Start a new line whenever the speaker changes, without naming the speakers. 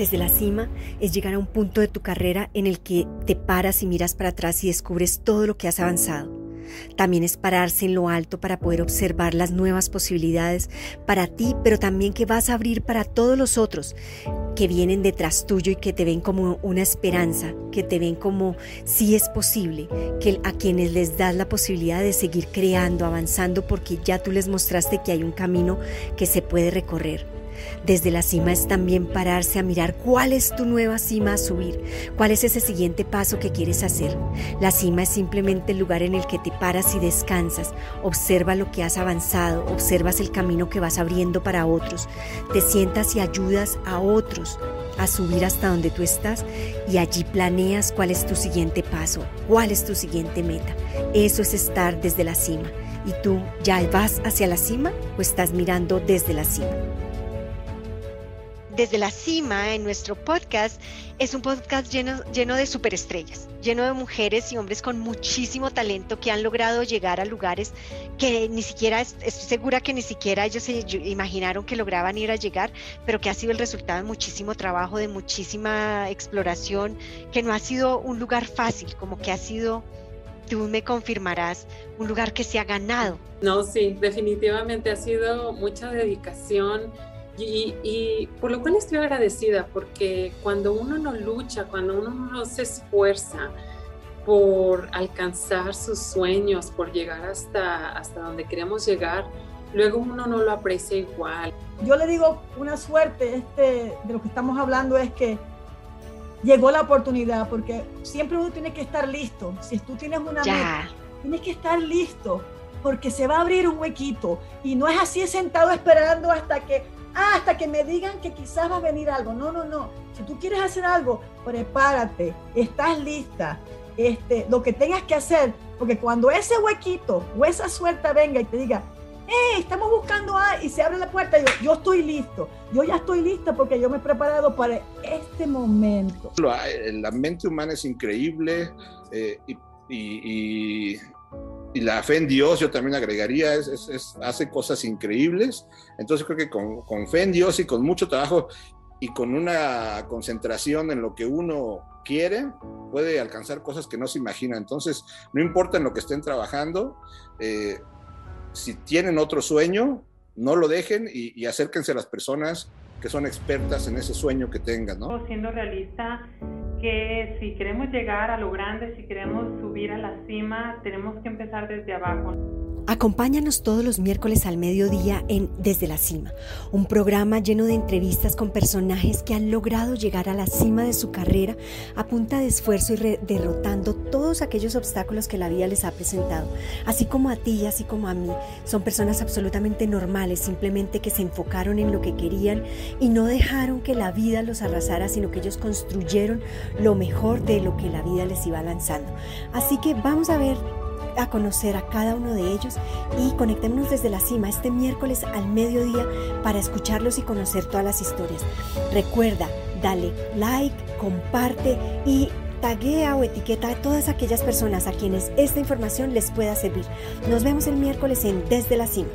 Desde la cima es llegar a un punto de tu carrera en el que te paras y miras para atrás y descubres todo lo que has avanzado. También es pararse en lo alto para poder observar las nuevas posibilidades para ti, pero también que vas a abrir para todos los otros que vienen detrás tuyo y que te ven como una esperanza, que te ven como si es posible, que a quienes les das la posibilidad de seguir creando, avanzando, porque ya tú les mostraste que hay un camino que se puede recorrer. Desde la cima es también pararse a mirar cuál es tu nueva cima a subir, cuál es ese siguiente paso que quieres hacer. La cima es simplemente el lugar en el que te paras y descansas, observa lo que has avanzado, observas el camino que vas abriendo para otros, te sientas y ayudas a otros a subir hasta donde tú estás y allí planeas cuál es tu siguiente paso, cuál es tu siguiente meta. Eso es estar desde la cima. ¿Y tú ya vas hacia la cima o estás mirando desde la cima? Desde la cima en nuestro podcast es un podcast lleno, lleno de superestrellas, lleno de mujeres y hombres con muchísimo talento que han logrado llegar a lugares que ni siquiera, estoy segura que ni siquiera ellos se imaginaron que lograban ir a llegar, pero que ha sido el resultado de muchísimo trabajo, de muchísima exploración, que no ha sido un lugar fácil, como que ha sido tú me confirmarás, un lugar que se ha ganado.
No, sí, definitivamente ha sido mucha dedicación, y, por lo cual estoy agradecida, porque cuando uno no lucha, cuando uno no se esfuerza por alcanzar sus sueños, por llegar hasta, hasta donde queremos llegar, luego uno no lo aprecia igual.
Yo le digo una suerte este, de lo que estamos hablando es que llegó la oportunidad, porque siempre uno tiene que estar listo. Si tú tienes una meta, tienes que estar listo, porque se va a abrir un huequito. Y no es así sentado esperando hasta que Ah, hasta que me digan que quizás va a venir algo. No, no, no. Si tú quieres hacer algo, prepárate, estás lista. Este, lo que tengas que hacer, porque cuando ese huequito o esa suerte venga y te diga, hey, estamos buscando a, y se abre la puerta, yo, yo estoy listo, yo ya estoy lista porque yo me he preparado para este momento.
La mente humana es increíble eh, y la fe en Dios, yo también agregaría, es, hace cosas increíbles. Entonces creo que con, con, fe en Dios y con mucho trabajo y con una concentración en lo que uno quiere, puede alcanzar cosas que no se imagina. Entonces, no importa en lo que estén trabajando, eh, si tienen otro sueño, no lo dejen y, y acérquense a las personas que son expertas en ese sueño que tengan, ¿no?
Siendo realista, que si queremos llegar a lo grande, si queremos subir a la cima, tenemos que empezar desde abajo.
Acompáñanos todos los miércoles al mediodía en Desde la Cima, un programa lleno de entrevistas con personajes que han logrado llegar a la cima de su carrera a punta de esfuerzo y derrotando todos aquellos obstáculos que la vida les ha presentado. Así como a ti, así como a mí, son personas absolutamente normales, simplemente que se enfocaron en lo que querían y no dejaron que la vida los arrasara, sino que ellos construyeron lo mejor de lo que la vida les iba lanzando. Así que vamos a ver a conocer a cada uno de ellos y conectémonos desde la cima este miércoles al mediodía para escucharlos y conocer todas las historias. Recuerda, dale like, comparte y taguea o etiqueta a todas aquellas personas a quienes esta información les pueda servir. Nos vemos el miércoles en Desde la Cima.